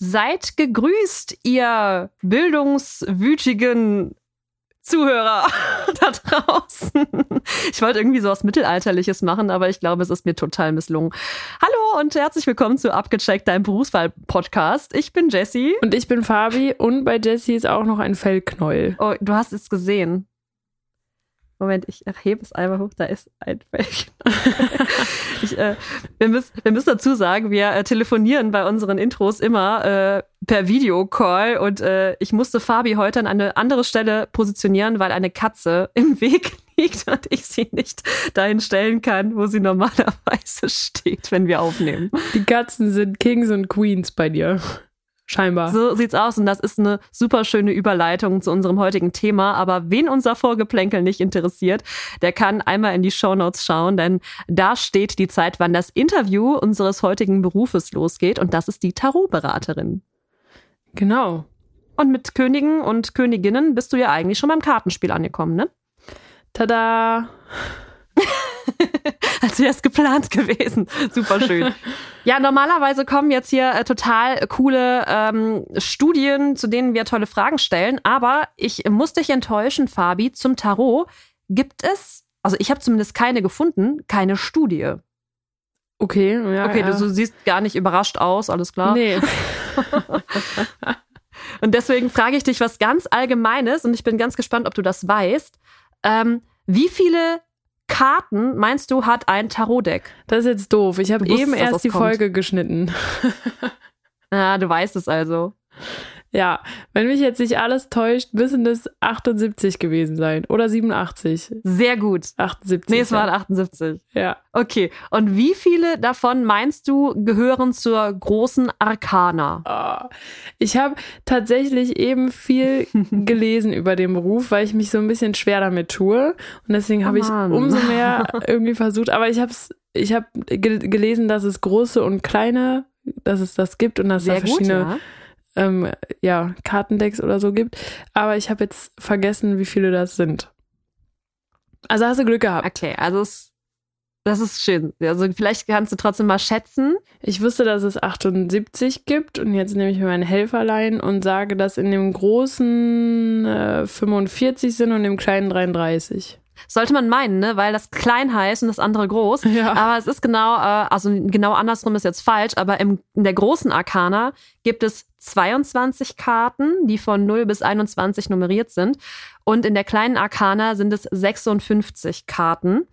Seid gegrüßt, ihr bildungswütigen Zuhörer da draußen. Ich wollte irgendwie so was Mittelalterliches machen, aber ich glaube, es ist mir total misslungen. Hallo und herzlich willkommen zu Abgecheckt, deinem Berufswahl-Podcast. Ich bin Jessie. Und ich bin Fabi und bei Jessie ist auch noch ein Fellknäuel. Oh, du hast es gesehen. Moment, ich hebe es einmal hoch, da ist ein Fake. ich, äh, wir, müssen, wir müssen dazu sagen, wir äh, telefonieren bei unseren Intros immer äh, per Videocall und äh, ich musste Fabi heute an eine andere Stelle positionieren, weil eine Katze im Weg liegt und ich sie nicht dahin stellen kann, wo sie normalerweise steht, wenn wir aufnehmen. Die Katzen sind Kings und Queens bei dir. Scheinbar. So sieht's aus und das ist eine super schöne Überleitung zu unserem heutigen Thema. Aber wen unser Vorgeplänkel nicht interessiert, der kann einmal in die Shownotes schauen, denn da steht die Zeit, wann das Interview unseres heutigen Berufes losgeht und das ist die Tarotberaterin. Genau. Und mit Königen und Königinnen bist du ja eigentlich schon beim Kartenspiel angekommen, ne? Tada! Als wäre es geplant gewesen. Super schön. ja, normalerweise kommen jetzt hier äh, total coole ähm, Studien, zu denen wir tolle Fragen stellen. Aber ich muss dich enttäuschen, Fabi. Zum Tarot gibt es, also ich habe zumindest keine gefunden, keine Studie. Okay, ja. Okay, ja. du siehst gar nicht überrascht aus, alles klar. Nee. und deswegen frage ich dich was ganz Allgemeines und ich bin ganz gespannt, ob du das weißt. Ähm, wie viele Karten, meinst du, hat ein Tarotdeck? Das ist jetzt doof. Ich habe eben erst die kommt. Folge geschnitten. ah, du weißt es also. Ja, wenn mich jetzt nicht alles täuscht, müssen es 78 gewesen sein. Oder 87. Sehr gut. 78. Nee, es waren 78. Ja. Okay. Und wie viele davon meinst du gehören zur großen Arkana? Oh. Ich habe tatsächlich eben viel gelesen über den Beruf, weil ich mich so ein bisschen schwer damit tue. Und deswegen habe oh ich umso mehr irgendwie versucht. Aber ich habe ich hab gelesen, dass es große und kleine, dass es das gibt und dass es da verschiedene. Gut, ja ähm, ja, Kartendecks oder so gibt. Aber ich habe jetzt vergessen, wie viele das sind. Also hast du Glück gehabt. Okay, also es, das ist schön. Also vielleicht kannst du trotzdem mal schätzen. Ich wusste, dass es 78 gibt und jetzt nehme ich mir mein Helferlein und sage, dass in dem großen äh, 45 sind und im kleinen 33. Sollte man meinen, ne? weil das klein heißt und das andere groß. Ja. Aber es ist genau, äh, also genau andersrum ist jetzt falsch, aber im, in der großen Arkana gibt es 22 Karten, die von 0 bis 21 nummeriert sind. Und in der kleinen Arkana sind es 56 Karten,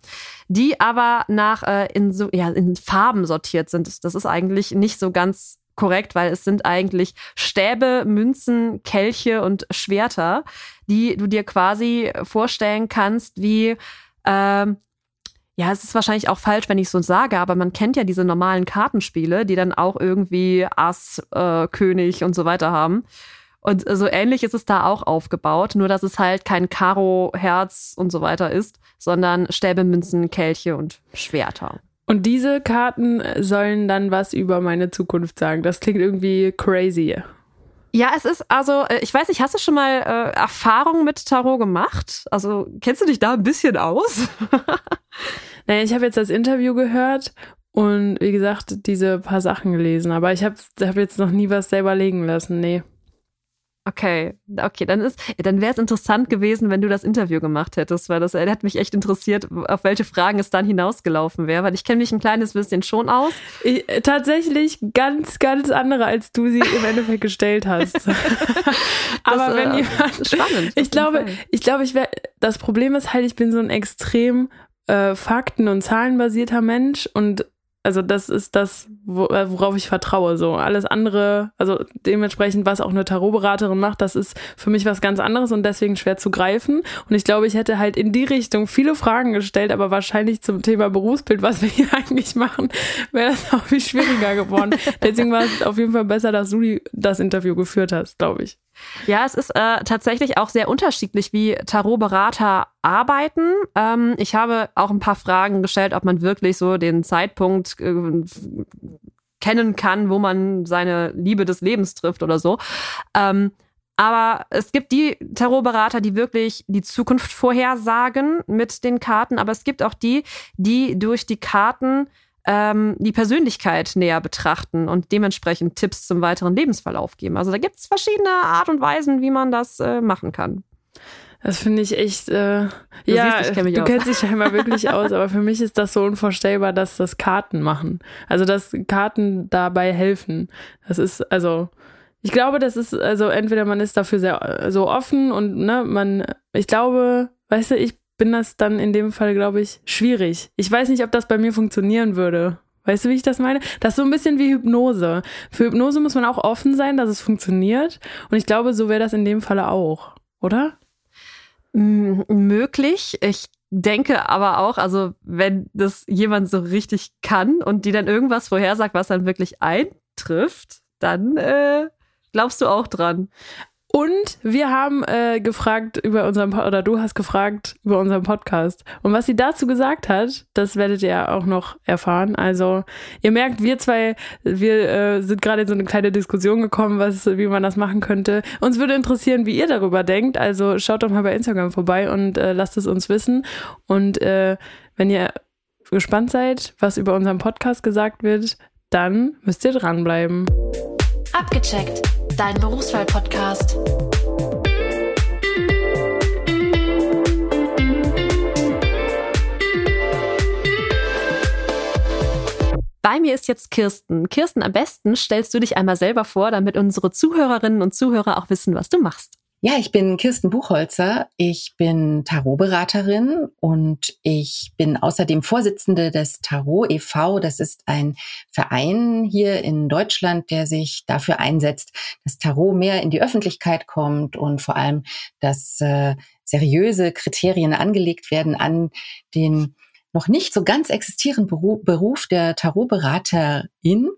die aber nach äh, in, so, ja, in Farben sortiert sind. Das ist eigentlich nicht so ganz korrekt, weil es sind eigentlich Stäbe, Münzen, Kelche und Schwerter, die du dir quasi vorstellen kannst wie ähm, ja, es ist wahrscheinlich auch falsch, wenn ich so sage, aber man kennt ja diese normalen Kartenspiele, die dann auch irgendwie Ass, äh, König und so weiter haben. Und so ähnlich ist es da auch aufgebaut, nur dass es halt kein Karo, Herz und so weiter ist, sondern Stäbe, Münzen, Kelche und Schwerter. Und diese Karten sollen dann was über meine Zukunft sagen. Das klingt irgendwie crazy. Ja, es ist also, äh, ich weiß nicht, hast du schon mal äh, Erfahrungen mit Tarot gemacht? Also kennst du dich da ein bisschen aus? naja, ich habe jetzt das Interview gehört und wie gesagt, diese paar Sachen gelesen, aber ich habe hab jetzt noch nie was selber legen lassen, nee. Okay, okay, dann ist, dann wäre es interessant gewesen, wenn du das Interview gemacht hättest, weil das äh, hat mich echt interessiert, auf welche Fragen es dann hinausgelaufen wäre, weil ich kenne mich ein kleines bisschen schon aus. Ich, äh, tatsächlich ganz, ganz andere, als du sie im Endeffekt gestellt hast. Aber das, wenn äh, jemand, spannend. Ich glaube, ich glaube, ich wäre. Das Problem ist halt, ich bin so ein extrem äh, Fakten- und Zahlenbasierter Mensch und also das ist das, äh, worauf ich vertraue. So alles andere, also dementsprechend, was auch eine Tarotberaterin macht, das ist für mich was ganz anderes und deswegen schwer zu greifen. Und ich glaube, ich hätte halt in die Richtung viele Fragen gestellt, aber wahrscheinlich zum Thema Berufsbild, was wir hier eigentlich machen, wäre das auch viel schwieriger geworden. deswegen war es auf jeden Fall besser, dass du das Interview geführt hast, glaube ich. Ja, es ist äh, tatsächlich auch sehr unterschiedlich, wie Tarotberater arbeiten. Ähm, ich habe auch ein paar Fragen gestellt, ob man wirklich so den Zeitpunkt äh, kennen kann, wo man seine Liebe des Lebens trifft oder so. Ähm, aber es gibt die Tarotberater, die wirklich die Zukunft vorhersagen mit den Karten, aber es gibt auch die, die durch die Karten ähm, die Persönlichkeit näher betrachten und dementsprechend Tipps zum weiteren Lebensverlauf geben. Also da gibt es verschiedene Art und Weisen, wie man das äh, machen kann. Das finde ich echt, äh, du ja, siehst, du aus. kennst dich scheinbar wirklich aus, aber für mich ist das so unvorstellbar, dass das Karten machen. Also, dass Karten dabei helfen. Das ist, also, ich glaube, das ist, also, entweder man ist dafür sehr, so offen und, ne, man, ich glaube, weißt du, ich bin das dann in dem Fall, glaube ich, schwierig. Ich weiß nicht, ob das bei mir funktionieren würde. Weißt du, wie ich das meine? Das ist so ein bisschen wie Hypnose. Für Hypnose muss man auch offen sein, dass es funktioniert. Und ich glaube, so wäre das in dem Falle auch, oder? möglich. Ich denke aber auch, also wenn das jemand so richtig kann und die dann irgendwas vorhersagt, was dann wirklich eintrifft, dann äh, glaubst du auch dran. Und wir haben äh, gefragt über unseren oder du hast gefragt über unseren Podcast. Und was sie dazu gesagt hat, das werdet ihr auch noch erfahren. Also ihr merkt, wir zwei, wir äh, sind gerade in so eine kleine Diskussion gekommen, was, wie man das machen könnte. Uns würde interessieren, wie ihr darüber denkt. Also schaut doch mal bei Instagram vorbei und äh, lasst es uns wissen. Und äh, wenn ihr gespannt seid, was über unseren Podcast gesagt wird, dann müsst ihr dranbleiben. Abgecheckt dein Berufswahl-Podcast. Bei mir ist jetzt Kirsten. Kirsten, am besten stellst du dich einmal selber vor, damit unsere Zuhörerinnen und Zuhörer auch wissen, was du machst. Ja, ich bin Kirsten Buchholzer. Ich bin Tarotberaterin und ich bin außerdem Vorsitzende des Tarot e.V. Das ist ein Verein hier in Deutschland, der sich dafür einsetzt, dass Tarot mehr in die Öffentlichkeit kommt und vor allem, dass äh, seriöse Kriterien angelegt werden an den noch nicht so ganz existierenden Beruf der Tarotberaterin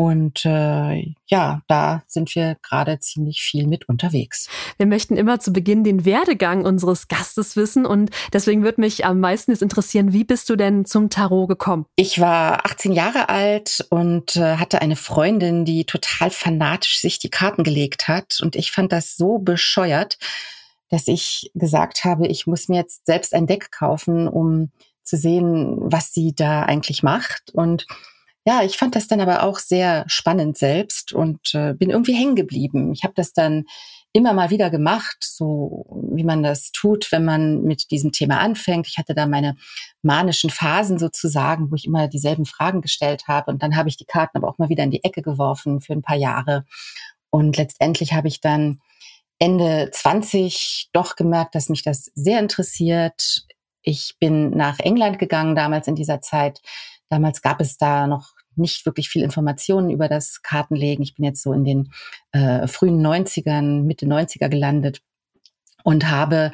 und äh, ja, da sind wir gerade ziemlich viel mit unterwegs. Wir möchten immer zu Beginn den Werdegang unseres Gastes wissen und deswegen würde mich am meisten jetzt interessieren, wie bist du denn zum Tarot gekommen? Ich war 18 Jahre alt und äh, hatte eine Freundin, die total fanatisch sich die Karten gelegt hat und ich fand das so bescheuert, dass ich gesagt habe, ich muss mir jetzt selbst ein Deck kaufen, um zu sehen, was sie da eigentlich macht und ja, ich fand das dann aber auch sehr spannend selbst und äh, bin irgendwie hängen geblieben. Ich habe das dann immer mal wieder gemacht, so wie man das tut, wenn man mit diesem Thema anfängt. Ich hatte da meine manischen Phasen sozusagen, wo ich immer dieselben Fragen gestellt habe und dann habe ich die Karten aber auch mal wieder in die Ecke geworfen für ein paar Jahre. Und letztendlich habe ich dann Ende 20 doch gemerkt, dass mich das sehr interessiert. Ich bin nach England gegangen damals in dieser Zeit. Damals gab es da noch nicht wirklich viel Informationen über das Kartenlegen. Ich bin jetzt so in den äh, frühen 90ern, Mitte 90er gelandet und habe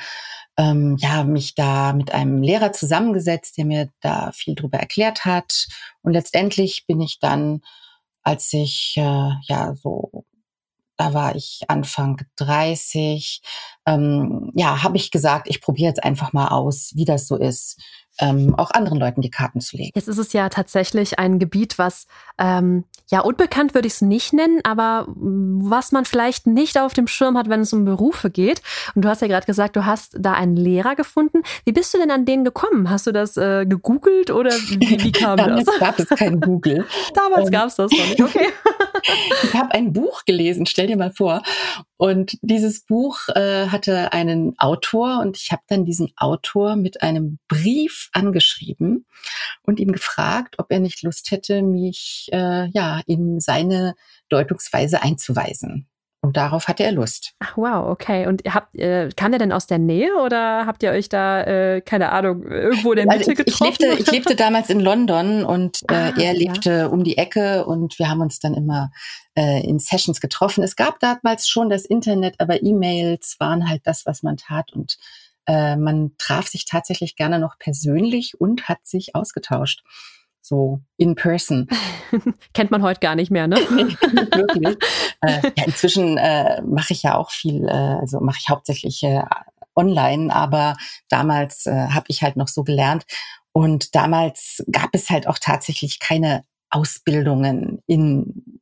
ähm, ja mich da mit einem Lehrer zusammengesetzt, der mir da viel drüber erklärt hat. Und letztendlich bin ich dann, als ich äh, ja so da war ich Anfang 30, ähm, ja, habe ich gesagt, ich probiere jetzt einfach mal aus, wie das so ist, ähm, auch anderen Leuten die Karten zu legen. Jetzt ist es ja tatsächlich ein Gebiet, was ähm, ja unbekannt würde ich es nicht nennen, aber was man vielleicht nicht auf dem Schirm hat, wenn es um Berufe geht. Und du hast ja gerade gesagt, du hast da einen Lehrer gefunden. Wie bist du denn an den gekommen? Hast du das äh, gegoogelt oder wie, wie kam Damals das? gab es kein Google. Damals ähm, gab es das noch nicht. Okay. ich habe ein Buch gelesen, stell dir mal vor. Und dieses Buch äh, hatte einen Autor und ich habe dann diesen Autor mit einem Brief angeschrieben und ihm gefragt, ob er nicht Lust hätte, mich äh, ja in seine Deutungsweise einzuweisen. Und darauf hatte er Lust. Ach wow, okay. Und habt, äh, kam der denn aus der Nähe oder habt ihr euch da, äh, keine Ahnung, irgendwo in der Mitte also ich, getroffen? Ich lebte, ich lebte damals in London und äh, ah, er lebte ja. um die Ecke und wir haben uns dann immer äh, in Sessions getroffen. Es gab damals schon das Internet, aber E-Mails waren halt das, was man tat und äh, man traf sich tatsächlich gerne noch persönlich und hat sich ausgetauscht so in person. Kennt man heute gar nicht mehr, ne? Wirklich. äh, ja, inzwischen äh, mache ich ja auch viel, äh, also mache ich hauptsächlich äh, online, aber damals äh, habe ich halt noch so gelernt. Und damals gab es halt auch tatsächlich keine Ausbildungen in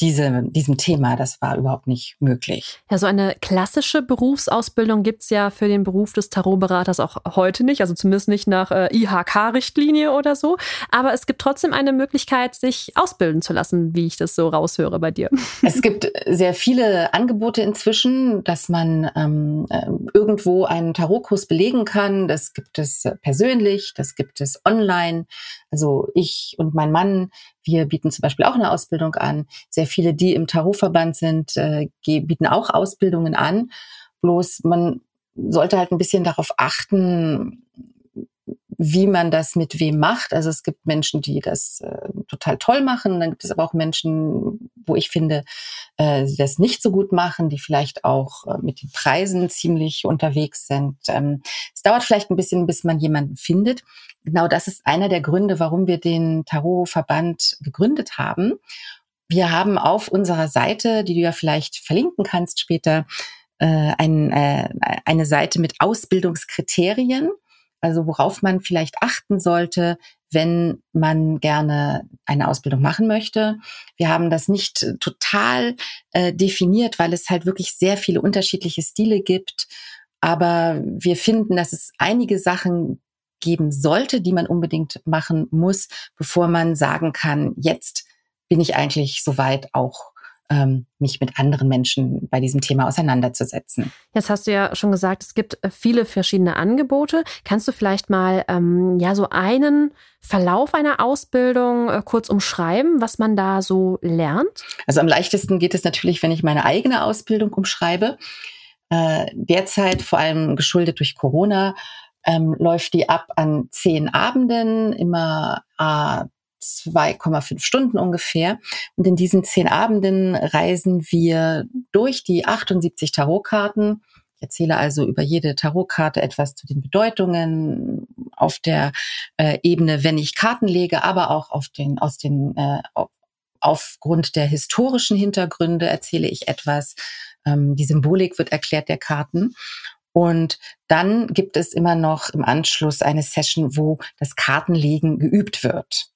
diese, diesem Thema. Das war überhaupt nicht möglich. Ja, so eine klassische Berufsausbildung gibt's ja für den Beruf des Tarotberaters auch heute nicht, also zumindest nicht nach äh, IHK-Richtlinie oder so. Aber es gibt trotzdem eine Möglichkeit, sich ausbilden zu lassen, wie ich das so raushöre bei dir. Es gibt sehr viele Angebote inzwischen, dass man ähm, äh, irgendwo einen Tarotkurs belegen kann. Das gibt es persönlich, das gibt es online. Also ich und mein Mann, wir bieten zum Beispiel auch eine Ausbildung an. Sehr viele, die im Tarotverband sind, äh, bieten auch Ausbildungen an. Bloß man sollte halt ein bisschen darauf achten, wie man das mit wem macht. Also es gibt Menschen, die das äh, total toll machen. Dann gibt es aber auch Menschen, wo ich finde, äh, die das nicht so gut machen, die vielleicht auch äh, mit den Preisen ziemlich unterwegs sind. Ähm, es dauert vielleicht ein bisschen, bis man jemanden findet. Genau das ist einer der Gründe, warum wir den Tarotverband gegründet haben. Wir haben auf unserer Seite, die du ja vielleicht verlinken kannst später, äh, ein, äh, eine Seite mit Ausbildungskriterien also worauf man vielleicht achten sollte, wenn man gerne eine Ausbildung machen möchte. Wir haben das nicht total äh, definiert, weil es halt wirklich sehr viele unterschiedliche Stile gibt. Aber wir finden, dass es einige Sachen geben sollte, die man unbedingt machen muss, bevor man sagen kann, jetzt bin ich eigentlich soweit auch mich mit anderen Menschen bei diesem Thema auseinanderzusetzen. Jetzt hast du ja schon gesagt, es gibt äh, viele verschiedene Angebote. Kannst du vielleicht mal ähm, ja so einen Verlauf einer Ausbildung äh, kurz umschreiben, was man da so lernt? Also am leichtesten geht es natürlich, wenn ich meine eigene Ausbildung umschreibe. Äh, derzeit vor allem geschuldet durch Corona ähm, läuft die ab an zehn Abenden, immer äh, 2,5 Stunden ungefähr. Und in diesen zehn Abenden reisen wir durch die 78 Tarotkarten. Ich erzähle also über jede Tarotkarte etwas zu den Bedeutungen auf der äh, Ebene, wenn ich Karten lege, aber auch auf den, aus den, äh, auf, aufgrund der historischen Hintergründe erzähle ich etwas. Ähm, die Symbolik wird erklärt der Karten. Und dann gibt es immer noch im Anschluss eine Session, wo das Kartenlegen geübt wird.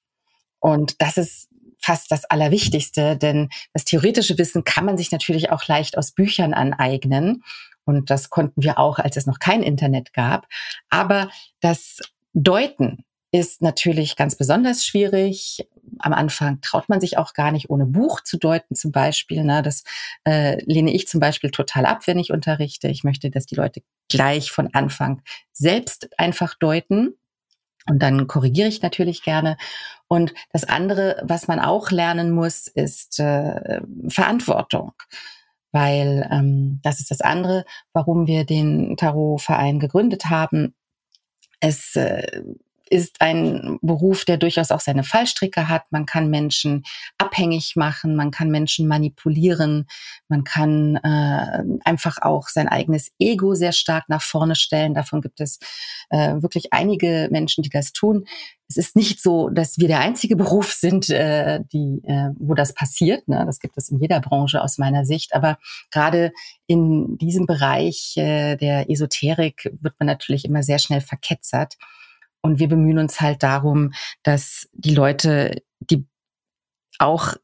Und das ist fast das Allerwichtigste, denn das theoretische Wissen kann man sich natürlich auch leicht aus Büchern aneignen. Und das konnten wir auch, als es noch kein Internet gab. Aber das Deuten ist natürlich ganz besonders schwierig. Am Anfang traut man sich auch gar nicht, ohne Buch zu deuten zum Beispiel. Ne? Das äh, lehne ich zum Beispiel total ab, wenn ich unterrichte. Ich möchte, dass die Leute gleich von Anfang selbst einfach deuten. Und dann korrigiere ich natürlich gerne. Und das andere, was man auch lernen muss, ist äh, Verantwortung. Weil ähm, das ist das andere, warum wir den Tarotverein gegründet haben. Es äh, ist ein Beruf, der durchaus auch seine Fallstricke hat. Man kann Menschen abhängig machen, man kann Menschen manipulieren, man kann äh, einfach auch sein eigenes Ego sehr stark nach vorne stellen. Davon gibt es äh, wirklich einige Menschen, die das tun. Es ist nicht so, dass wir der einzige Beruf sind, äh, die, äh, wo das passiert. Ne? Das gibt es in jeder Branche aus meiner Sicht. Aber gerade in diesem Bereich äh, der Esoterik wird man natürlich immer sehr schnell verketzert. Und wir bemühen uns halt darum, dass die Leute, die auch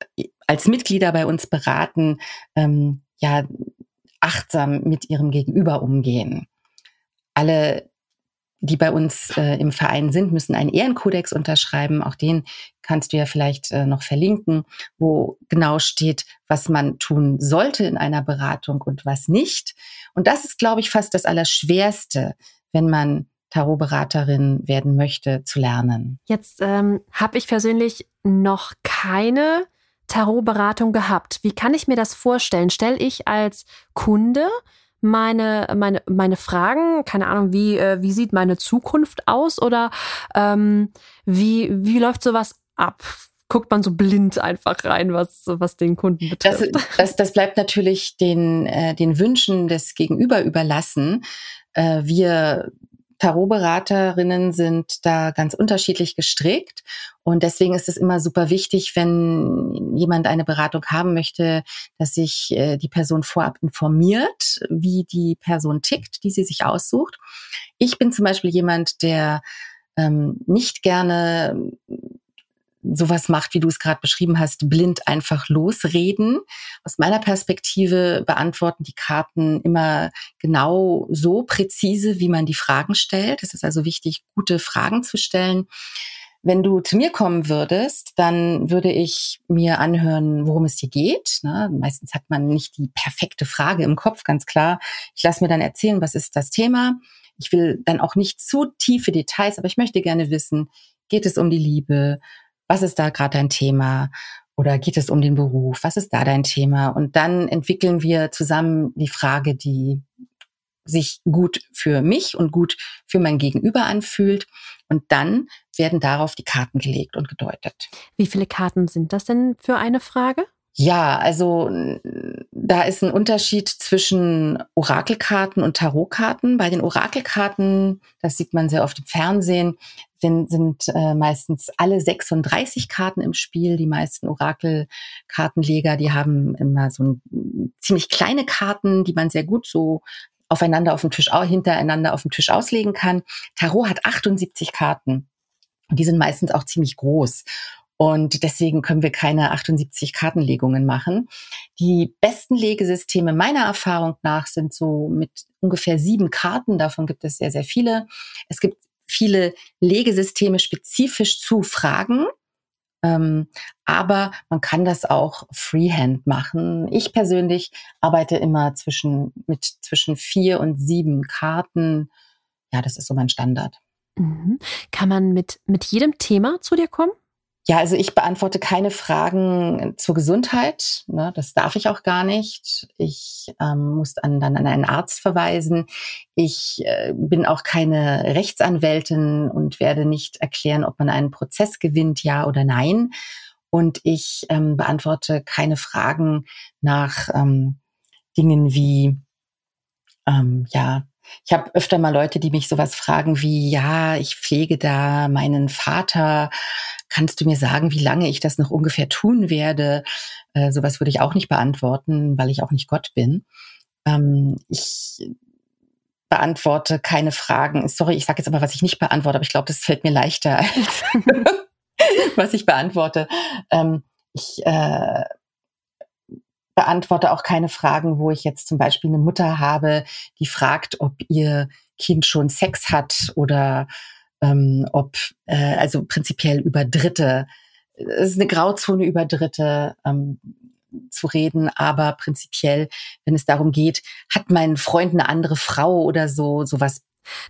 als Mitglieder bei uns beraten, ähm, ja, achtsam mit ihrem Gegenüber umgehen. Alle, die bei uns äh, im Verein sind, müssen einen Ehrenkodex unterschreiben. Auch den kannst du ja vielleicht äh, noch verlinken, wo genau steht, was man tun sollte in einer Beratung und was nicht. Und das ist, glaube ich, fast das Allerschwerste, wenn man Tarotberaterin werden möchte, zu lernen? Jetzt ähm, habe ich persönlich noch keine Tarotberatung gehabt. Wie kann ich mir das vorstellen? Stelle ich als Kunde meine, meine, meine Fragen, keine Ahnung, wie, äh, wie sieht meine Zukunft aus oder ähm, wie, wie läuft sowas ab? Guckt man so blind einfach rein, was, was den Kunden betrifft? Das, das, das bleibt natürlich den, äh, den Wünschen des Gegenüber überlassen. Äh, wir Tarotberaterinnen sind da ganz unterschiedlich gestrickt. Und deswegen ist es immer super wichtig, wenn jemand eine Beratung haben möchte, dass sich äh, die Person vorab informiert, wie die Person tickt, die sie sich aussucht. Ich bin zum Beispiel jemand, der ähm, nicht gerne sowas macht, wie du es gerade beschrieben hast, blind einfach losreden. Aus meiner Perspektive beantworten die Karten immer genau so präzise, wie man die Fragen stellt. Es ist also wichtig, gute Fragen zu stellen. Wenn du zu mir kommen würdest, dann würde ich mir anhören, worum es dir geht. Ne? Meistens hat man nicht die perfekte Frage im Kopf, ganz klar. Ich lasse mir dann erzählen, was ist das Thema. Ich will dann auch nicht zu tiefe Details, aber ich möchte gerne wissen, geht es um die Liebe? Was ist da gerade dein Thema? Oder geht es um den Beruf? Was ist da dein Thema? Und dann entwickeln wir zusammen die Frage, die sich gut für mich und gut für mein Gegenüber anfühlt. Und dann werden darauf die Karten gelegt und gedeutet. Wie viele Karten sind das denn für eine Frage? Ja, also da ist ein Unterschied zwischen Orakelkarten und Tarotkarten. Bei den Orakelkarten, das sieht man sehr oft im Fernsehen, sind, sind äh, meistens alle 36 Karten im Spiel. Die meisten Orakelkartenleger, die haben immer so ein, ziemlich kleine Karten, die man sehr gut so aufeinander auf dem Tisch, hintereinander auf dem Tisch auslegen kann. Tarot hat 78 Karten. Die sind meistens auch ziemlich groß. Und deswegen können wir keine 78 Kartenlegungen machen. Die besten Legesysteme meiner Erfahrung nach sind so mit ungefähr sieben Karten. Davon gibt es sehr, sehr viele. Es gibt viele Legesysteme spezifisch zu Fragen. Ähm, aber man kann das auch freehand machen. Ich persönlich arbeite immer zwischen, mit zwischen vier und sieben Karten. Ja, das ist so mein Standard. Mhm. Kann man mit, mit jedem Thema zu dir kommen? Ja, also ich beantworte keine Fragen zur Gesundheit. Ne, das darf ich auch gar nicht. Ich ähm, muss an, dann an einen Arzt verweisen. Ich äh, bin auch keine Rechtsanwältin und werde nicht erklären, ob man einen Prozess gewinnt, ja oder nein. Und ich ähm, beantworte keine Fragen nach ähm, Dingen wie, ähm, ja, ich habe öfter mal Leute, die mich sowas fragen wie, ja, ich pflege da meinen Vater. Kannst du mir sagen, wie lange ich das noch ungefähr tun werde? Äh, sowas würde ich auch nicht beantworten, weil ich auch nicht Gott bin. Ähm, ich beantworte keine Fragen. Sorry, ich sage jetzt aber, was ich nicht beantworte, aber ich glaube, das fällt mir leichter, als was ich beantworte. Ähm, ich äh, beantworte auch keine Fragen, wo ich jetzt zum Beispiel eine Mutter habe, die fragt, ob ihr Kind schon Sex hat oder ähm, ob, äh, also prinzipiell über Dritte. Es ist eine Grauzone über Dritte ähm, zu reden, aber prinzipiell, wenn es darum geht, hat mein Freund eine andere Frau oder so, sowas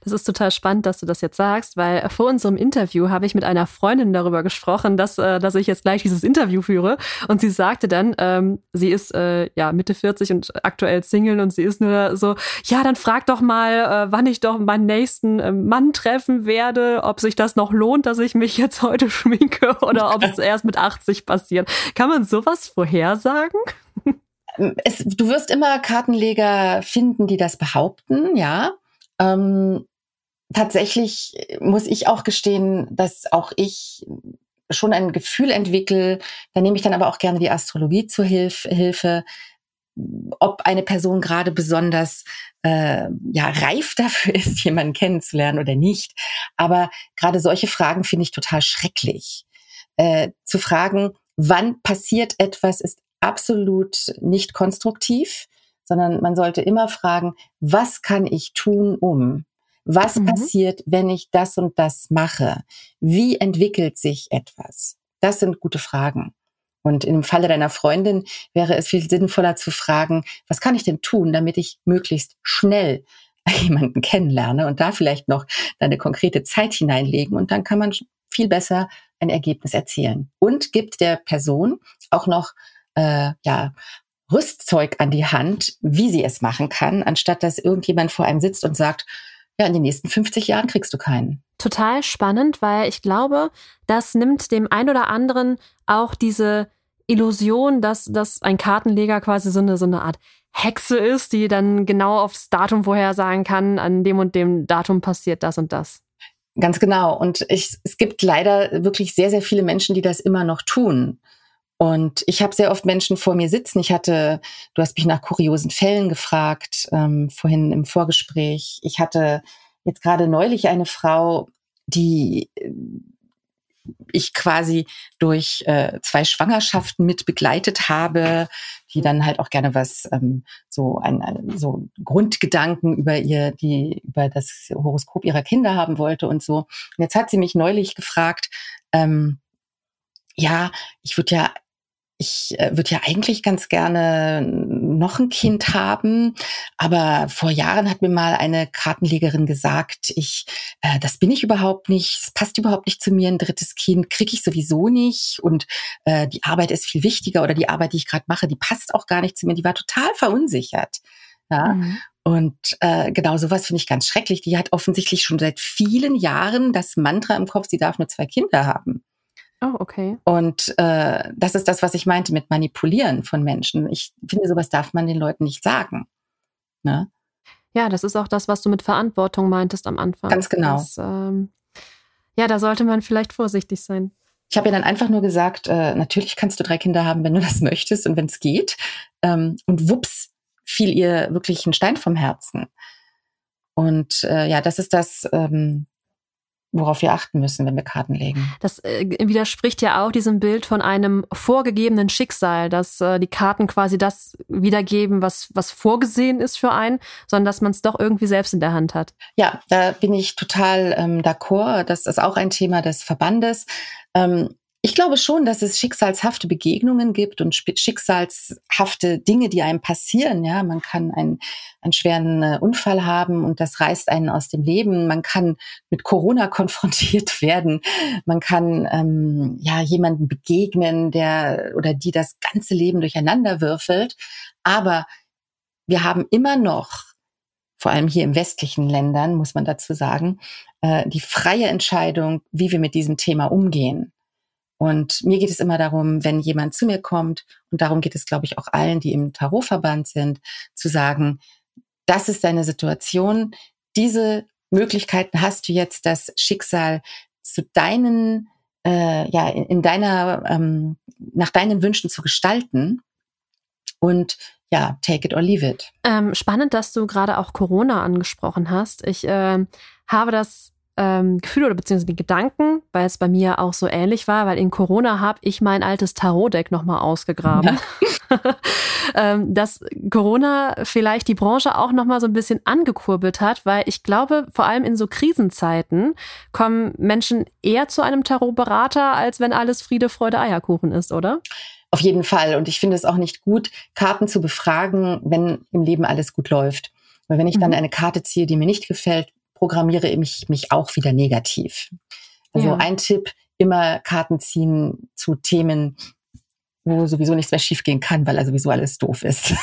das ist total spannend, dass du das jetzt sagst, weil vor unserem Interview habe ich mit einer Freundin darüber gesprochen, dass, äh, dass ich jetzt gleich dieses Interview führe. Und sie sagte dann, ähm, sie ist äh, ja Mitte 40 und aktuell Single und sie ist nur so, ja, dann frag doch mal, äh, wann ich doch meinen nächsten äh, Mann treffen werde, ob sich das noch lohnt, dass ich mich jetzt heute schminke oder ob es erst mit 80 passiert. Kann man sowas vorhersagen? Es, du wirst immer Kartenleger finden, die das behaupten, ja. Ähm, tatsächlich muss ich auch gestehen, dass auch ich schon ein Gefühl entwickle, da nehme ich dann aber auch gerne die Astrologie zur Hilf Hilfe, ob eine Person gerade besonders äh, ja reif dafür ist, jemanden kennenzulernen oder nicht. Aber gerade solche Fragen finde ich total schrecklich. Äh, zu fragen, wann passiert etwas, ist absolut nicht konstruktiv sondern man sollte immer fragen, was kann ich tun, um? Was mhm. passiert, wenn ich das und das mache? Wie entwickelt sich etwas? Das sind gute Fragen. Und im Falle deiner Freundin wäre es viel sinnvoller zu fragen, was kann ich denn tun, damit ich möglichst schnell jemanden kennenlerne und da vielleicht noch eine konkrete Zeit hineinlegen und dann kann man viel besser ein Ergebnis erzielen und gibt der Person auch noch äh, ja Rüstzeug an die Hand, wie sie es machen kann, anstatt dass irgendjemand vor einem sitzt und sagt, ja, in den nächsten 50 Jahren kriegst du keinen. Total spannend, weil ich glaube, das nimmt dem ein oder anderen auch diese Illusion, dass, dass ein Kartenleger quasi so eine, so eine Art Hexe ist, die dann genau aufs Datum vorhersagen kann, an dem und dem Datum passiert das und das. Ganz genau. Und ich, es gibt leider wirklich sehr, sehr viele Menschen, die das immer noch tun. Und ich habe sehr oft Menschen vor mir sitzen. Ich hatte, du hast mich nach kuriosen Fällen gefragt, ähm, vorhin im Vorgespräch. Ich hatte jetzt gerade neulich eine Frau, die ich quasi durch äh, zwei Schwangerschaften mit begleitet habe, die dann halt auch gerne was ähm, so ein, ein so Grundgedanken über ihr die über das Horoskop ihrer Kinder haben wollte und so. Und jetzt hat sie mich neulich gefragt. Ähm, ja, ich würde ja ich äh, würde ja eigentlich ganz gerne noch ein Kind haben, aber vor Jahren hat mir mal eine Kartenlegerin gesagt, ich, äh, das bin ich überhaupt nicht, es passt überhaupt nicht zu mir, ein drittes Kind kriege ich sowieso nicht und äh, die Arbeit ist viel wichtiger oder die Arbeit, die ich gerade mache, die passt auch gar nicht zu mir. Die war total verunsichert. Ja. Mhm. Und äh, genau sowas finde ich ganz schrecklich. Die hat offensichtlich schon seit vielen Jahren das Mantra im Kopf, sie darf nur zwei Kinder haben. Oh, okay. Und äh, das ist das, was ich meinte mit Manipulieren von Menschen. Ich finde, sowas darf man den Leuten nicht sagen. Ne? Ja, das ist auch das, was du mit Verantwortung meintest am Anfang. Ganz genau. Das, ähm, ja, da sollte man vielleicht vorsichtig sein. Ich habe ihr dann einfach nur gesagt, äh, natürlich kannst du drei Kinder haben, wenn du das möchtest und wenn es geht. Ähm, und wups, fiel ihr wirklich ein Stein vom Herzen. Und äh, ja, das ist das, ähm, worauf wir achten müssen, wenn wir Karten legen. Das äh, widerspricht ja auch diesem Bild von einem vorgegebenen Schicksal, dass äh, die Karten quasi das wiedergeben, was, was vorgesehen ist für einen, sondern dass man es doch irgendwie selbst in der Hand hat. Ja, da bin ich total ähm, d'accord. Das ist auch ein Thema des Verbandes. Ähm, ich glaube schon, dass es schicksalshafte Begegnungen gibt und schicksalshafte Dinge, die einem passieren. Ja, man kann einen, einen schweren äh, Unfall haben und das reißt einen aus dem Leben. Man kann mit Corona konfrontiert werden. Man kann ähm, ja jemanden begegnen, der oder die das ganze Leben durcheinander würfelt. Aber wir haben immer noch vor allem hier im westlichen Ländern, muss man dazu sagen, äh, die freie Entscheidung, wie wir mit diesem Thema umgehen. Und mir geht es immer darum, wenn jemand zu mir kommt, und darum geht es, glaube ich, auch allen, die im Tarotverband sind, zu sagen, das ist deine Situation, diese Möglichkeiten hast du jetzt, das Schicksal zu deinen, äh, ja, in, in deiner, ähm, nach deinen Wünschen zu gestalten. Und ja, take it or leave it. Ähm, spannend, dass du gerade auch Corona angesprochen hast. Ich äh, habe das ähm, Gefühl oder beziehungsweise die Gedanken, weil es bei mir auch so ähnlich war, weil in Corona habe ich mein altes Tarot-Deck nochmal ausgegraben. Ja. ähm, dass Corona vielleicht die Branche auch nochmal so ein bisschen angekurbelt hat, weil ich glaube, vor allem in so Krisenzeiten kommen Menschen eher zu einem Tarotberater, als wenn alles Friede, Freude, Eierkuchen ist, oder? Auf jeden Fall. Und ich finde es auch nicht gut, Karten zu befragen, wenn im Leben alles gut läuft. Weil wenn ich dann mhm. eine Karte ziehe, die mir nicht gefällt, programmiere ich mich auch wieder negativ. Also ja. ein Tipp, immer Karten ziehen zu Themen, wo sowieso nichts mehr schiefgehen kann, weil er sowieso alles doof ist.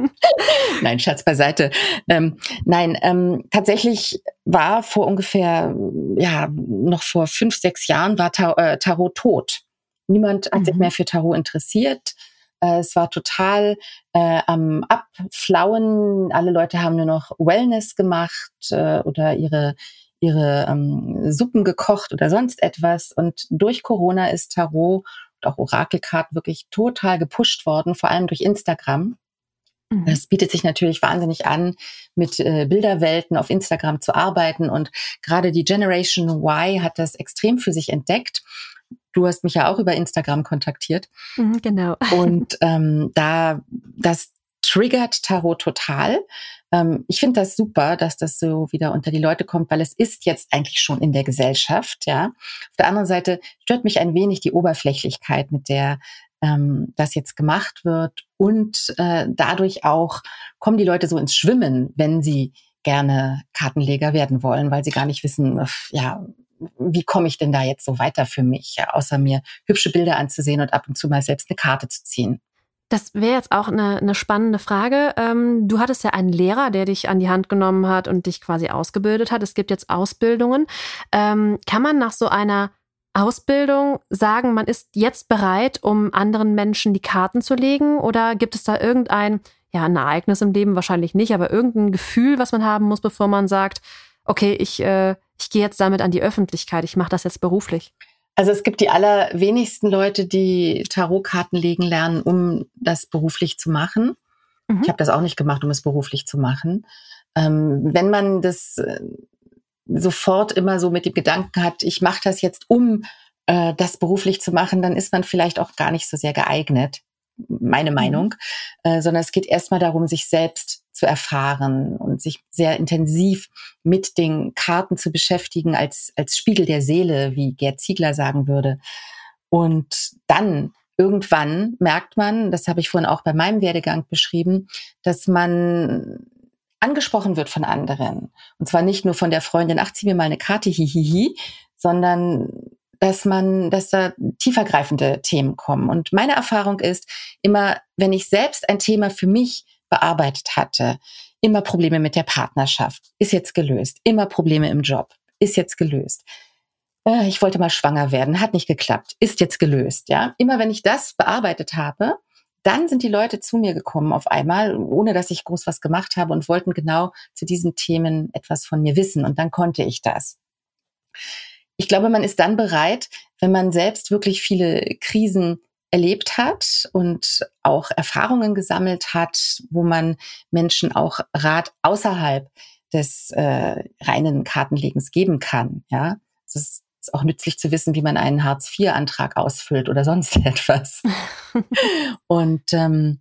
nein, Schatz beiseite. Ähm, nein, ähm, tatsächlich war vor ungefähr, ja, noch vor fünf, sechs Jahren war äh, Tarot tot. Niemand hat mhm. sich mehr für Tarot interessiert. Äh, es war total äh, am Abflauen. Alle Leute haben nur noch Wellness gemacht äh, oder ihre ihre ähm, Suppen gekocht oder sonst etwas. Und durch Corona ist Tarot und auch Orakelkarten wirklich total gepusht worden, vor allem durch Instagram. Mhm. Das bietet sich natürlich wahnsinnig an, mit äh, Bilderwelten auf Instagram zu arbeiten. Und gerade die Generation Y hat das extrem für sich entdeckt Du hast mich ja auch über Instagram kontaktiert. Mhm, genau. Und ähm, da das triggert Tarot total. Ähm, ich finde das super, dass das so wieder unter die Leute kommt, weil es ist jetzt eigentlich schon in der Gesellschaft. Ja. Auf der anderen Seite stört mich ein wenig die Oberflächlichkeit, mit der ähm, das jetzt gemacht wird und äh, dadurch auch kommen die Leute so ins Schwimmen, wenn sie gerne Kartenleger werden wollen, weil sie gar nicht wissen, ja, wie komme ich denn da jetzt so weiter für mich, außer mir hübsche Bilder anzusehen und ab und zu mal selbst eine Karte zu ziehen. Das wäre jetzt auch eine, eine spannende Frage. Ähm, du hattest ja einen Lehrer, der dich an die Hand genommen hat und dich quasi ausgebildet hat. Es gibt jetzt Ausbildungen. Ähm, kann man nach so einer Ausbildung sagen, man ist jetzt bereit, um anderen Menschen die Karten zu legen? Oder gibt es da irgendein, ja, ein Ereignis im Leben wahrscheinlich nicht, aber irgendein Gefühl, was man haben muss, bevor man sagt, okay, ich äh, ich gehe jetzt damit an die Öffentlichkeit, ich mache das jetzt beruflich? Also es gibt die allerwenigsten Leute, die Tarotkarten legen lernen, um das beruflich zu machen. Mhm. Ich habe das auch nicht gemacht, um es beruflich zu machen. Ähm, wenn man das äh, sofort immer so mit dem Gedanken hat, ich mache das jetzt, um äh, das beruflich zu machen, dann ist man vielleicht auch gar nicht so sehr geeignet, meine mhm. Meinung, äh, sondern es geht erstmal darum, sich selbst zu erfahren und sich sehr intensiv mit den Karten zu beschäftigen als, als Spiegel der Seele, wie Gerd Ziegler sagen würde. Und dann irgendwann merkt man, das habe ich vorhin auch bei meinem Werdegang beschrieben, dass man angesprochen wird von anderen. Und zwar nicht nur von der Freundin, ach, zieh mir mal eine Karte, hihihi, sondern dass man, dass da tiefergreifende Themen kommen. Und meine Erfahrung ist immer, wenn ich selbst ein Thema für mich bearbeitet hatte, immer Probleme mit der Partnerschaft, ist jetzt gelöst. Immer Probleme im Job, ist jetzt gelöst. Äh, ich wollte mal schwanger werden, hat nicht geklappt, ist jetzt gelöst. Ja, immer wenn ich das bearbeitet habe, dann sind die Leute zu mir gekommen auf einmal, ohne dass ich groß was gemacht habe und wollten genau zu diesen Themen etwas von mir wissen. Und dann konnte ich das. Ich glaube, man ist dann bereit, wenn man selbst wirklich viele Krisen erlebt hat und auch Erfahrungen gesammelt hat, wo man Menschen auch Rat außerhalb des äh, reinen Kartenlegens geben kann. Ja, es ist ist auch nützlich zu wissen, wie man einen Hartz-IV-Antrag ausfüllt oder sonst etwas. und ähm,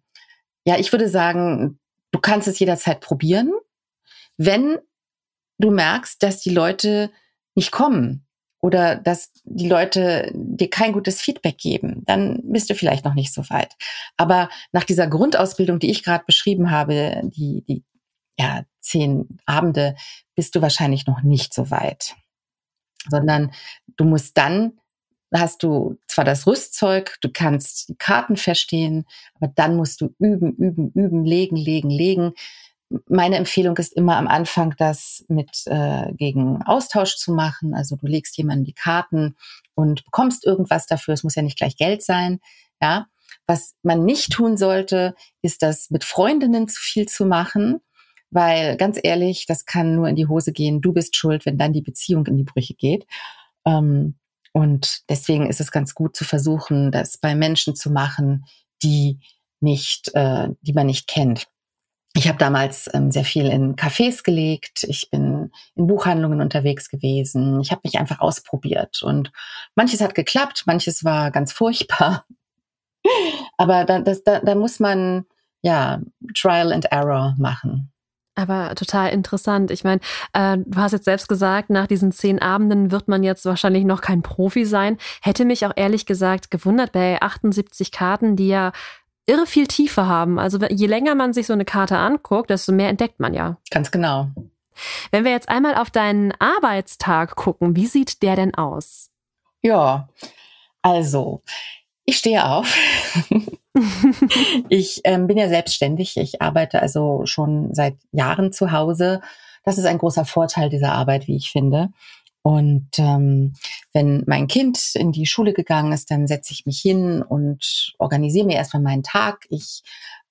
ja, ich würde sagen, du kannst es jederzeit probieren, wenn du merkst, dass die Leute nicht kommen oder dass die Leute dir kein gutes Feedback geben, dann bist du vielleicht noch nicht so weit. Aber nach dieser Grundausbildung, die ich gerade beschrieben habe, die, die ja, zehn Abende, bist du wahrscheinlich noch nicht so weit sondern du musst dann hast du zwar das Rüstzeug, du kannst die Karten verstehen, aber dann musst du üben, üben, üben, legen, legen, legen. Meine Empfehlung ist immer am Anfang, das mit äh, gegen Austausch zu machen. Also du legst jemandem die Karten und bekommst irgendwas dafür. Es muss ja nicht gleich Geld sein. Ja, was man nicht tun sollte, ist das mit Freundinnen zu viel zu machen, weil ganz ehrlich, das kann nur in die Hose gehen. Du bist schuld, wenn dann die Beziehung in die Brüche geht. Ähm, und deswegen ist es ganz gut zu versuchen, das bei Menschen zu machen, die nicht, äh, die man nicht kennt. Ich habe damals ähm, sehr viel in Cafés gelegt. Ich bin in Buchhandlungen unterwegs gewesen. Ich habe mich einfach ausprobiert und manches hat geklappt, manches war ganz furchtbar. Aber da, das, da, da muss man ja Trial and Error machen. Aber total interessant. Ich meine, äh, du hast jetzt selbst gesagt, nach diesen zehn Abenden wird man jetzt wahrscheinlich noch kein Profi sein. Hätte mich auch ehrlich gesagt gewundert bei 78 Karten, die ja irre viel Tiefe haben. Also je länger man sich so eine Karte anguckt, desto mehr entdeckt man ja. Ganz genau. Wenn wir jetzt einmal auf deinen Arbeitstag gucken, wie sieht der denn aus? Ja, also ich stehe auf. ich ähm, bin ja selbstständig. Ich arbeite also schon seit Jahren zu Hause. Das ist ein großer Vorteil dieser Arbeit, wie ich finde. Und ähm, wenn mein Kind in die Schule gegangen ist, dann setze ich mich hin und organisiere mir erstmal meinen Tag. Ich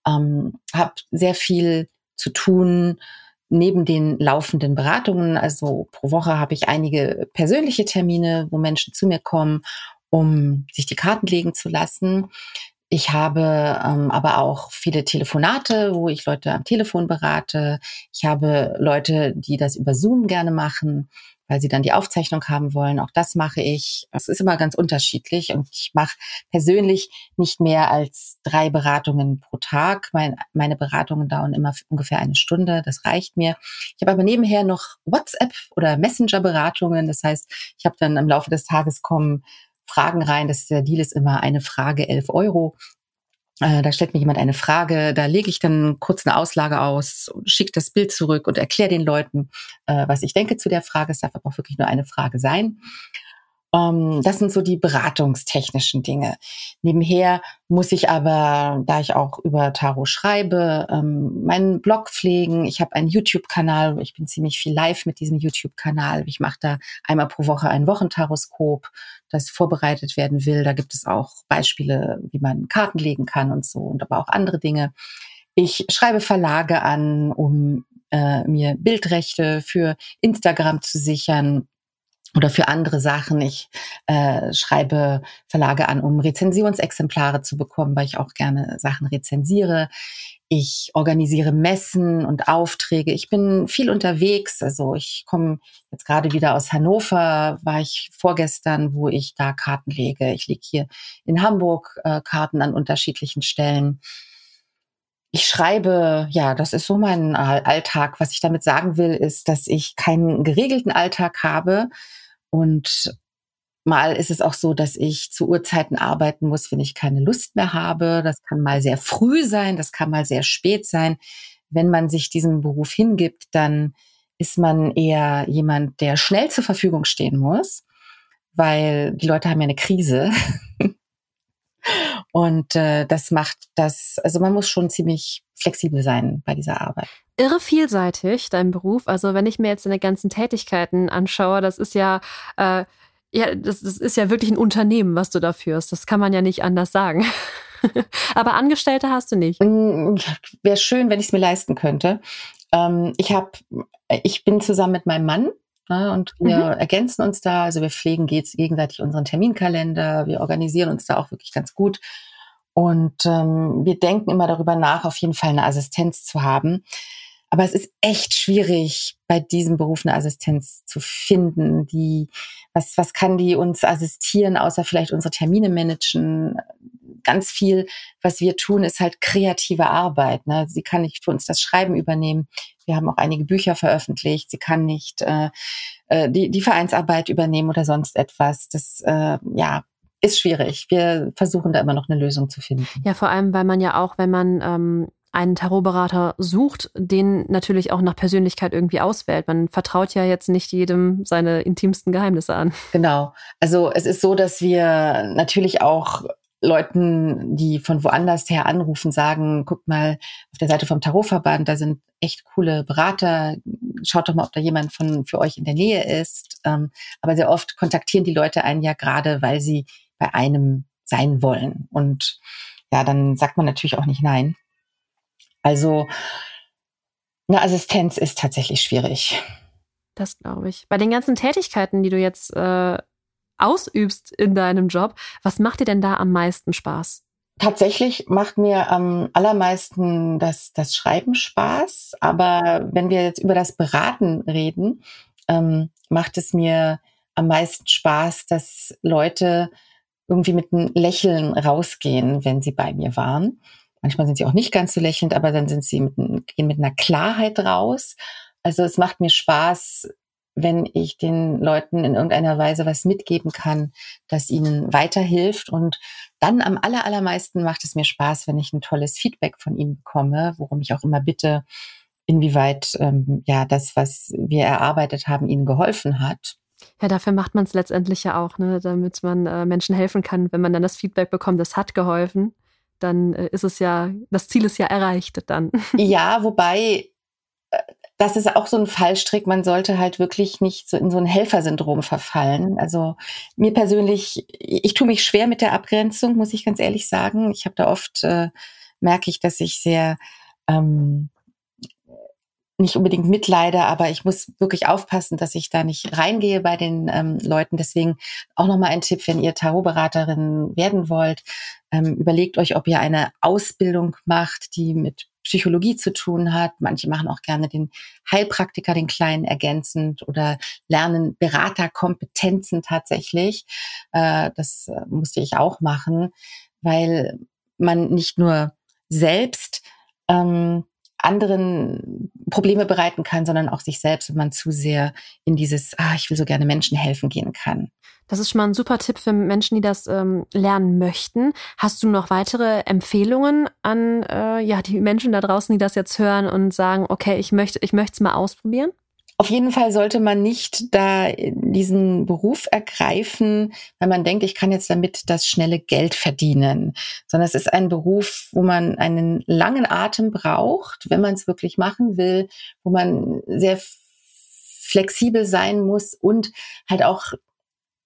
ähm, habe sehr viel zu tun neben den laufenden Beratungen. Also pro Woche habe ich einige persönliche Termine, wo Menschen zu mir kommen, um sich die Karten legen zu lassen. Ich habe ähm, aber auch viele Telefonate, wo ich Leute am Telefon berate. Ich habe Leute, die das über Zoom gerne machen, weil sie dann die Aufzeichnung haben wollen. Auch das mache ich. Es ist immer ganz unterschiedlich und ich mache persönlich nicht mehr als drei Beratungen pro Tag. Mein, meine Beratungen dauern immer ungefähr eine Stunde. Das reicht mir. Ich habe aber nebenher noch WhatsApp oder Messenger-Beratungen. Das heißt, ich habe dann im Laufe des Tages kommen Fragen rein. Das ist der Deal ist immer eine Frage, 11 Euro. Äh, da stellt mir jemand eine Frage, da lege ich dann kurz eine Auslage aus, schicke das Bild zurück und erkläre den Leuten, äh, was ich denke zu der Frage. Es darf aber auch wirklich nur eine Frage sein. Ähm, das sind so die beratungstechnischen Dinge. Nebenher muss ich aber, da ich auch über Tarot schreibe, ähm, meinen Blog pflegen. Ich habe einen YouTube-Kanal. Ich bin ziemlich viel live mit diesem YouTube-Kanal. Ich mache da einmal pro Woche ein Wochentaroskop, das vorbereitet werden will. Da gibt es auch Beispiele, wie man Karten legen kann und so und aber auch andere Dinge. Ich schreibe Verlage an, um äh, mir Bildrechte für Instagram zu sichern oder für andere Sachen. Ich äh, schreibe Verlage an, um Rezensionsexemplare zu bekommen, weil ich auch gerne Sachen rezensiere. Ich organisiere Messen und Aufträge. Ich bin viel unterwegs. Also ich komme jetzt gerade wieder aus Hannover, war ich vorgestern, wo ich da Karten lege. Ich lege hier in Hamburg äh, Karten an unterschiedlichen Stellen. Ich schreibe, ja, das ist so mein Alltag. Was ich damit sagen will, ist, dass ich keinen geregelten Alltag habe, und mal ist es auch so, dass ich zu Uhrzeiten arbeiten muss, wenn ich keine Lust mehr habe. Das kann mal sehr früh sein, das kann mal sehr spät sein. Wenn man sich diesem Beruf hingibt, dann ist man eher jemand, der schnell zur Verfügung stehen muss, weil die Leute haben ja eine Krise. Und äh, das macht das, also man muss schon ziemlich flexibel sein bei dieser Arbeit irre vielseitig, dein Beruf. Also wenn ich mir jetzt deine ganzen Tätigkeiten anschaue, das ist ja, äh, ja, das, das ist ja wirklich ein Unternehmen, was du da führst. Das kann man ja nicht anders sagen. Aber Angestellte hast du nicht. Mm, Wäre schön, wenn ich es mir leisten könnte. Ähm, ich habe, ich bin zusammen mit meinem Mann ne, und wir mhm. ergänzen uns da. Also wir pflegen gegenseitig unseren Terminkalender. Wir organisieren uns da auch wirklich ganz gut. Und ähm, wir denken immer darüber nach, auf jeden Fall eine Assistenz zu haben. Aber es ist echt schwierig, bei diesem Beruf eine Assistenz zu finden. Die, was, was kann die uns assistieren, außer vielleicht unsere Termine managen? Ganz viel, was wir tun, ist halt kreative Arbeit. Ne? Sie kann nicht für uns das Schreiben übernehmen. Wir haben auch einige Bücher veröffentlicht. Sie kann nicht äh, äh die, die Vereinsarbeit übernehmen oder sonst etwas. Das äh, ja, ist schwierig. Wir versuchen da immer noch eine Lösung zu finden. Ja, vor allem, weil man ja auch, wenn man ähm, einen Tarotberater sucht, den natürlich auch nach Persönlichkeit irgendwie auswählt. Man vertraut ja jetzt nicht jedem seine intimsten Geheimnisse an. Genau. Also es ist so, dass wir natürlich auch Leuten, die von woanders her anrufen, sagen, guckt mal auf der Seite vom Tarotverband, da sind echt coole Berater. Schaut doch mal, ob da jemand von für euch in der Nähe ist. Ähm, aber sehr oft kontaktieren die Leute einen ja gerade, weil sie bei einem sein wollen. Und ja, dann sagt man natürlich auch nicht nein. Also eine Assistenz ist tatsächlich schwierig. Das glaube ich. Bei den ganzen Tätigkeiten, die du jetzt äh, ausübst in deinem Job, was macht dir denn da am meisten Spaß? Tatsächlich macht mir am allermeisten das, das Schreiben Spaß. Aber wenn wir jetzt über das Beraten reden, ähm, macht es mir am meisten Spaß, dass Leute irgendwie mit einem Lächeln rausgehen, wenn sie bei mir waren. Manchmal sind sie auch nicht ganz so lächelnd, aber dann sind sie mit, gehen mit einer Klarheit raus. Also es macht mir Spaß, wenn ich den Leuten in irgendeiner Weise was mitgeben kann, das ihnen weiterhilft. Und dann am aller, allermeisten macht es mir Spaß, wenn ich ein tolles Feedback von ihnen bekomme, worum ich auch immer bitte, inwieweit ähm, ja das, was wir erarbeitet haben, ihnen geholfen hat. Ja, dafür macht man es letztendlich ja auch, ne, damit man äh, Menschen helfen kann, wenn man dann das Feedback bekommt, das hat geholfen dann äh, ist es ja, das Ziel ist ja erreicht dann. Ja, wobei äh, das ist auch so ein Fallstrick. Man sollte halt wirklich nicht so in so ein Helfersyndrom verfallen. Also mir persönlich, ich tue mich schwer mit der Abgrenzung, muss ich ganz ehrlich sagen. Ich habe da oft, äh, merke ich, dass ich sehr ähm, nicht unbedingt mitleide, aber ich muss wirklich aufpassen, dass ich da nicht reingehe bei den ähm, Leuten. Deswegen auch nochmal ein Tipp, wenn ihr Tarotberaterin werden wollt, ähm, überlegt euch, ob ihr eine Ausbildung macht, die mit Psychologie zu tun hat. Manche machen auch gerne den Heilpraktiker, den kleinen ergänzend oder lernen Beraterkompetenzen tatsächlich. Äh, das äh, musste ich auch machen, weil man nicht nur selbst ähm, anderen Probleme bereiten kann, sondern auch sich selbst, wenn man zu sehr in dieses, ah, ich will so gerne Menschen helfen gehen kann. Das ist schon mal ein super Tipp für Menschen, die das ähm, lernen möchten. Hast du noch weitere Empfehlungen an äh, ja die Menschen da draußen, die das jetzt hören und sagen, okay, ich möchte, ich möchte es mal ausprobieren? Auf jeden Fall sollte man nicht da diesen Beruf ergreifen, weil man denkt, ich kann jetzt damit das schnelle Geld verdienen, sondern es ist ein Beruf, wo man einen langen Atem braucht, wenn man es wirklich machen will, wo man sehr flexibel sein muss und halt auch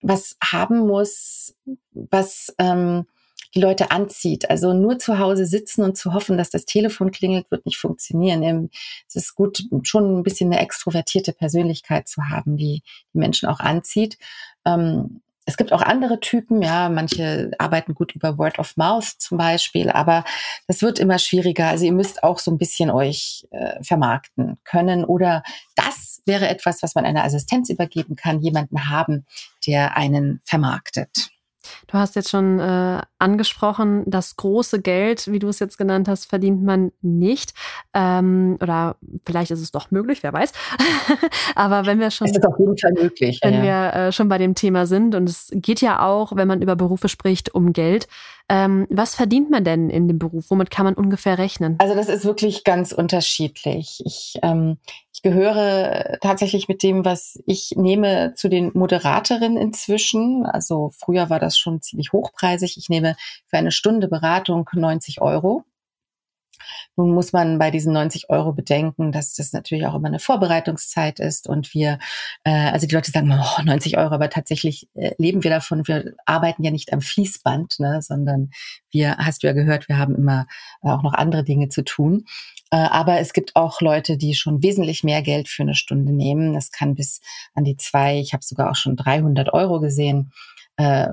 was haben muss, was ähm, die Leute anzieht. Also nur zu Hause sitzen und zu hoffen, dass das Telefon klingelt, wird nicht funktionieren. Ähm, es ist gut, schon ein bisschen eine extrovertierte Persönlichkeit zu haben, die die Menschen auch anzieht. Ähm, es gibt auch andere Typen, ja, manche arbeiten gut über Word of Mouth zum Beispiel, aber das wird immer schwieriger. Also ihr müsst auch so ein bisschen euch äh, vermarkten können oder das wäre etwas, was man einer Assistenz übergeben kann, jemanden haben, der einen vermarktet. Du hast jetzt schon äh, angesprochen, das große Geld, wie du es jetzt genannt hast, verdient man nicht. Ähm, oder vielleicht ist es doch möglich, wer weiß. Aber wenn wir schon. Es ist auf jeden Fall möglich. Wenn ja. wir äh, schon bei dem Thema sind, und es geht ja auch, wenn man über Berufe spricht, um Geld. Ähm, was verdient man denn in dem Beruf? Womit kann man ungefähr rechnen? Also das ist wirklich ganz unterschiedlich. Ich, ähm, ich gehöre tatsächlich mit dem, was ich nehme, zu den Moderatorinnen inzwischen. Also früher war das schon ziemlich hochpreisig. Ich nehme für eine Stunde Beratung 90 Euro. Nun muss man bei diesen 90 Euro bedenken, dass das natürlich auch immer eine Vorbereitungszeit ist und wir, äh, also die Leute sagen, oh, 90 Euro, aber tatsächlich äh, leben wir davon. Wir arbeiten ja nicht am Fließband, ne, sondern wir, hast du ja gehört, wir haben immer äh, auch noch andere Dinge zu tun. Äh, aber es gibt auch Leute, die schon wesentlich mehr Geld für eine Stunde nehmen. Das kann bis an die zwei, ich habe sogar auch schon 300 Euro gesehen. Äh,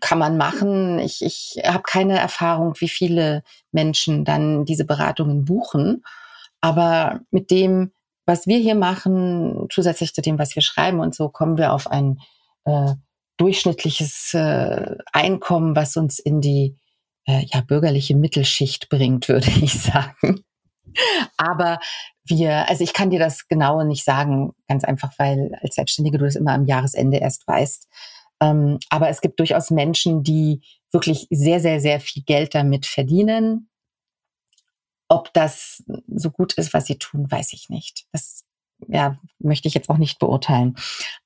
kann man machen. Ich, ich habe keine Erfahrung, wie viele Menschen dann diese Beratungen buchen. Aber mit dem, was wir hier machen, zusätzlich zu dem, was wir schreiben und so, kommen wir auf ein äh, durchschnittliches äh, Einkommen, was uns in die äh, ja, bürgerliche Mittelschicht bringt, würde ich sagen. Aber wir, also ich kann dir das genaue nicht sagen, ganz einfach, weil als Selbstständige du das immer am Jahresende erst weißt. Ähm, aber es gibt durchaus Menschen, die wirklich sehr, sehr, sehr viel Geld damit verdienen. Ob das so gut ist, was sie tun, weiß ich nicht. Das ja, möchte ich jetzt auch nicht beurteilen.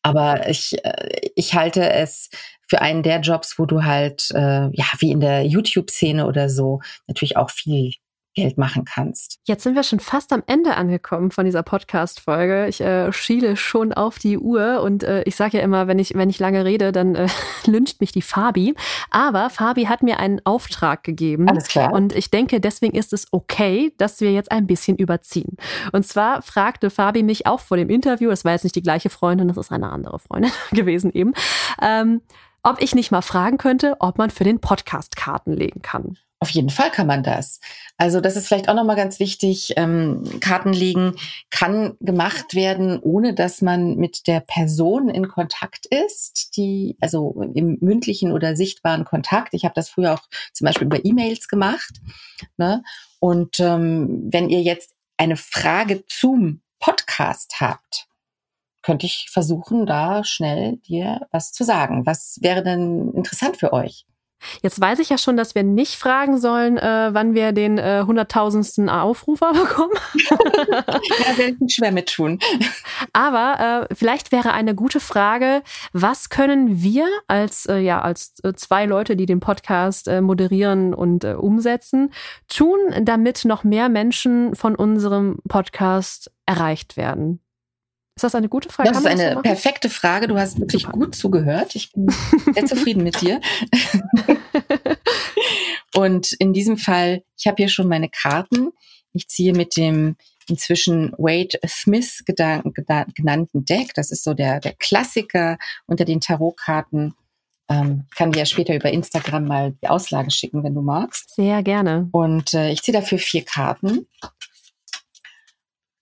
Aber ich, äh, ich halte es für einen der Jobs, wo du halt, äh, ja, wie in der YouTube-Szene oder so, natürlich auch viel Geld machen kannst. Jetzt sind wir schon fast am Ende angekommen von dieser Podcast-Folge. Ich äh, schiele schon auf die Uhr und äh, ich sage ja immer, wenn ich, wenn ich lange rede, dann äh, lyncht mich die Fabi. Aber Fabi hat mir einen Auftrag gegeben. Alles klar. Und ich denke, deswegen ist es okay, dass wir jetzt ein bisschen überziehen. Und zwar fragte Fabi mich auch vor dem Interview, das war jetzt nicht die gleiche Freundin, das ist eine andere Freundin gewesen eben, ähm, ob ich nicht mal fragen könnte, ob man für den Podcast Karten legen kann. Auf jeden Fall kann man das. Also das ist vielleicht auch nochmal ganz wichtig. Ähm, Kartenlegen kann gemacht werden, ohne dass man mit der Person in Kontakt ist, die also im mündlichen oder sichtbaren Kontakt. Ich habe das früher auch zum Beispiel über E-Mails gemacht. Ne? Und ähm, wenn ihr jetzt eine Frage zum Podcast habt, könnte ich versuchen, da schnell dir was zu sagen. Was wäre denn interessant für euch? Jetzt weiß ich ja schon, dass wir nicht fragen sollen, äh, wann wir den äh, hunderttausendsten äh, Aufrufer bekommen. ja, werde ich schwer mit tun. Aber äh, vielleicht wäre eine gute Frage, was können wir als, äh, ja, als äh, zwei Leute, die den Podcast äh, moderieren und äh, umsetzen, tun, damit noch mehr Menschen von unserem Podcast erreicht werden? Ist das eine gute Frage? Das ist eine das perfekte Frage. Du hast wirklich Super. gut zugehört. Ich bin sehr zufrieden mit dir. Und in diesem Fall, ich habe hier schon meine Karten. Ich ziehe mit dem inzwischen Wade Smith genannten Deck. Das ist so der, der Klassiker unter den Tarotkarten. Ähm, kann dir ja später über Instagram mal die Auslage schicken, wenn du magst. Sehr gerne. Und äh, ich ziehe dafür vier Karten.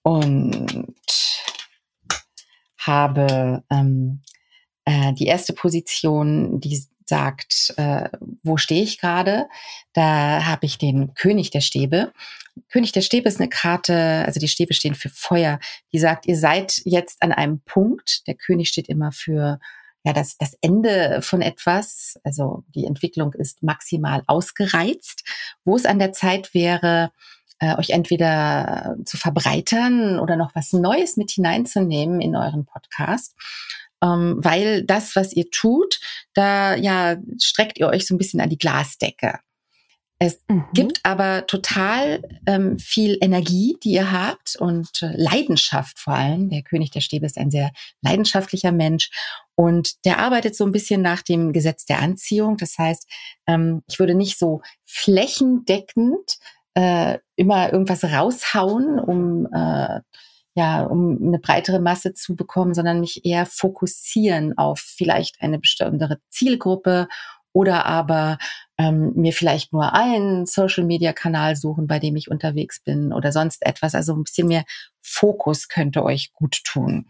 Und habe ähm, äh, die erste Position, die sagt, äh, wo stehe ich gerade? Da habe ich den König der Stäbe. König der Stäbe ist eine Karte, also die Stäbe stehen für Feuer, die sagt, ihr seid jetzt an einem Punkt. Der König steht immer für ja, das, das Ende von etwas, also die Entwicklung ist maximal ausgereizt, wo es an der Zeit wäre, äh, euch entweder zu verbreitern oder noch was Neues mit hineinzunehmen in euren Podcast. Ähm, weil das, was ihr tut, da ja streckt ihr euch so ein bisschen an die Glasdecke. Es mhm. gibt aber total ähm, viel Energie, die ihr habt und äh, Leidenschaft vor allem. Der König der Stäbe ist ein sehr leidenschaftlicher Mensch und der arbeitet so ein bisschen nach dem Gesetz der Anziehung. Das heißt, ähm, ich würde nicht so flächendeckend äh, immer irgendwas raushauen, um äh, ja, um eine breitere Masse zu bekommen, sondern mich eher fokussieren auf vielleicht eine bestimmte Zielgruppe oder aber ähm, mir vielleicht nur einen Social-Media-Kanal suchen, bei dem ich unterwegs bin oder sonst etwas. Also ein bisschen mehr Fokus könnte euch gut tun.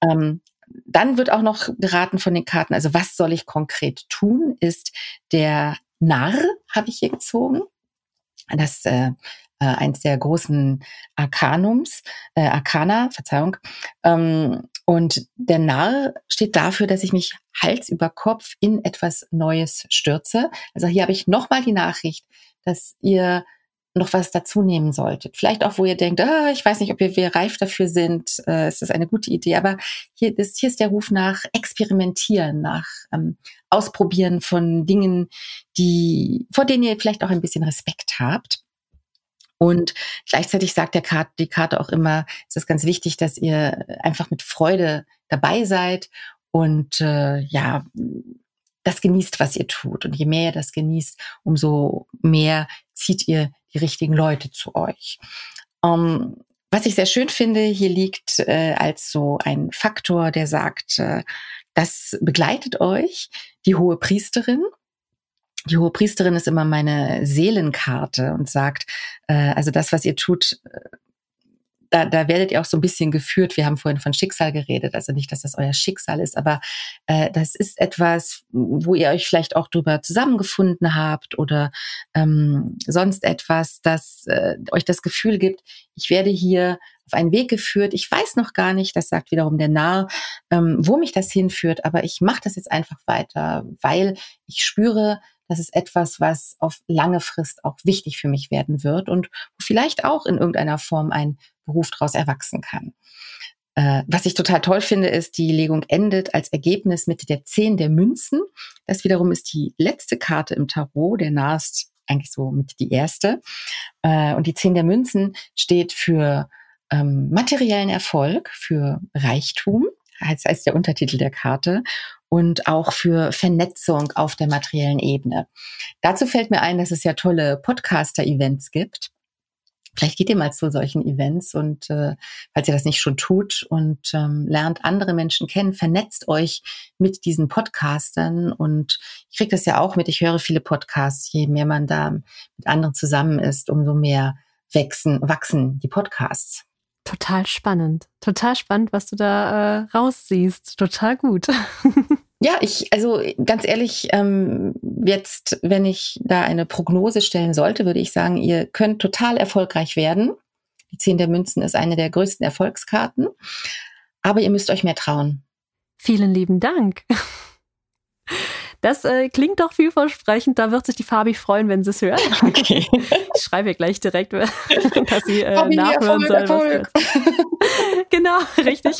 Ähm, dann wird auch noch geraten von den Karten, also was soll ich konkret tun, ist der Narr, habe ich hier gezogen. Das äh, äh, eins der großen Arkanums, äh, Arkana, Verzeihung. Ähm, und der Narr steht dafür, dass ich mich Hals über Kopf in etwas Neues stürze. Also hier habe ich nochmal die Nachricht, dass ihr noch was dazu nehmen solltet. Vielleicht auch, wo ihr denkt, ah, ich weiß nicht, ob wir, wir reif dafür sind, äh, ist das eine gute Idee. Aber hier ist, hier ist der Ruf nach Experimentieren, nach ähm, Ausprobieren von Dingen, die, vor denen ihr vielleicht auch ein bisschen Respekt habt. Und gleichzeitig sagt der Karte, die Karte auch immer, es ist ganz wichtig, dass ihr einfach mit Freude dabei seid und äh, ja, das genießt, was ihr tut. Und je mehr ihr das genießt, umso mehr zieht ihr die richtigen Leute zu euch. Ähm, was ich sehr schön finde, hier liegt äh, als so ein Faktor, der sagt, äh, das begleitet euch die hohe Priesterin die hohe Priesterin ist immer meine Seelenkarte und sagt, äh, also das, was ihr tut, äh, da, da werdet ihr auch so ein bisschen geführt. Wir haben vorhin von Schicksal geredet, also nicht, dass das euer Schicksal ist, aber äh, das ist etwas, wo ihr euch vielleicht auch drüber zusammengefunden habt oder ähm, sonst etwas, das äh, euch das Gefühl gibt, ich werde hier auf einen Weg geführt. Ich weiß noch gar nicht, das sagt wiederum der Narr, ähm, wo mich das hinführt, aber ich mache das jetzt einfach weiter, weil ich spüre, das ist etwas, was auf lange Frist auch wichtig für mich werden wird und vielleicht auch in irgendeiner Form ein Beruf daraus erwachsen kann. Äh, was ich total toll finde, ist, die Legung endet als Ergebnis mit der 10 der Münzen. Das wiederum ist die letzte Karte im Tarot, der nahest eigentlich so mit die erste. Äh, und die 10 der Münzen steht für ähm, materiellen Erfolg, für Reichtum, heißt, heißt der Untertitel der Karte und auch für Vernetzung auf der materiellen Ebene. Dazu fällt mir ein, dass es ja tolle Podcaster-Events gibt. Vielleicht geht ihr mal zu solchen Events und äh, falls ihr das nicht schon tut und ähm, lernt andere Menschen kennen, vernetzt euch mit diesen Podcastern und ich kriege das ja auch mit, ich höre viele Podcasts, je mehr man da mit anderen zusammen ist, umso mehr wachsen, wachsen die Podcasts. Total spannend. Total spannend, was du da äh, raussiehst. Total gut. Ja, ich, also ganz ehrlich, ähm, jetzt, wenn ich da eine Prognose stellen sollte, würde ich sagen, ihr könnt total erfolgreich werden. Die Zehn der Münzen ist eine der größten Erfolgskarten. Aber ihr müsst euch mehr trauen. Vielen lieben Dank. Das äh, klingt doch vielversprechend. Da wird sich die Fabi freuen, wenn sie es hört. Okay. Ich schreibe ihr gleich direkt, dass sie äh, nachhören soll. Erfolg. genau, richtig.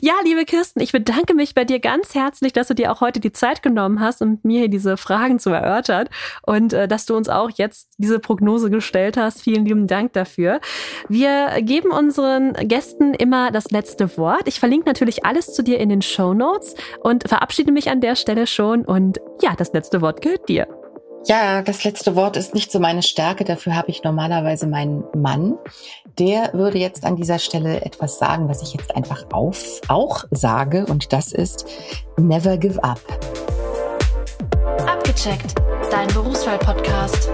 ja, liebe Kirsten, ich bedanke mich bei dir ganz herzlich, dass du dir auch heute die Zeit genommen hast, um mir hier diese Fragen zu erörtern und äh, dass du uns auch jetzt diese Prognose gestellt hast. Vielen lieben Dank dafür. Wir geben unseren Gästen immer das letzte Wort. Ich verlinke natürlich alles zu dir in den Show Notes und verabschiede mich an der Stelle schon. Und ja, das letzte Wort gehört dir. Ja, das letzte Wort ist nicht so meine Stärke. Dafür habe ich normalerweise meinen Mann. Der würde jetzt an dieser Stelle etwas sagen, was ich jetzt einfach auf, auch sage. Und das ist Never Give Up. Abgecheckt. Dein Berufswahl-Podcast.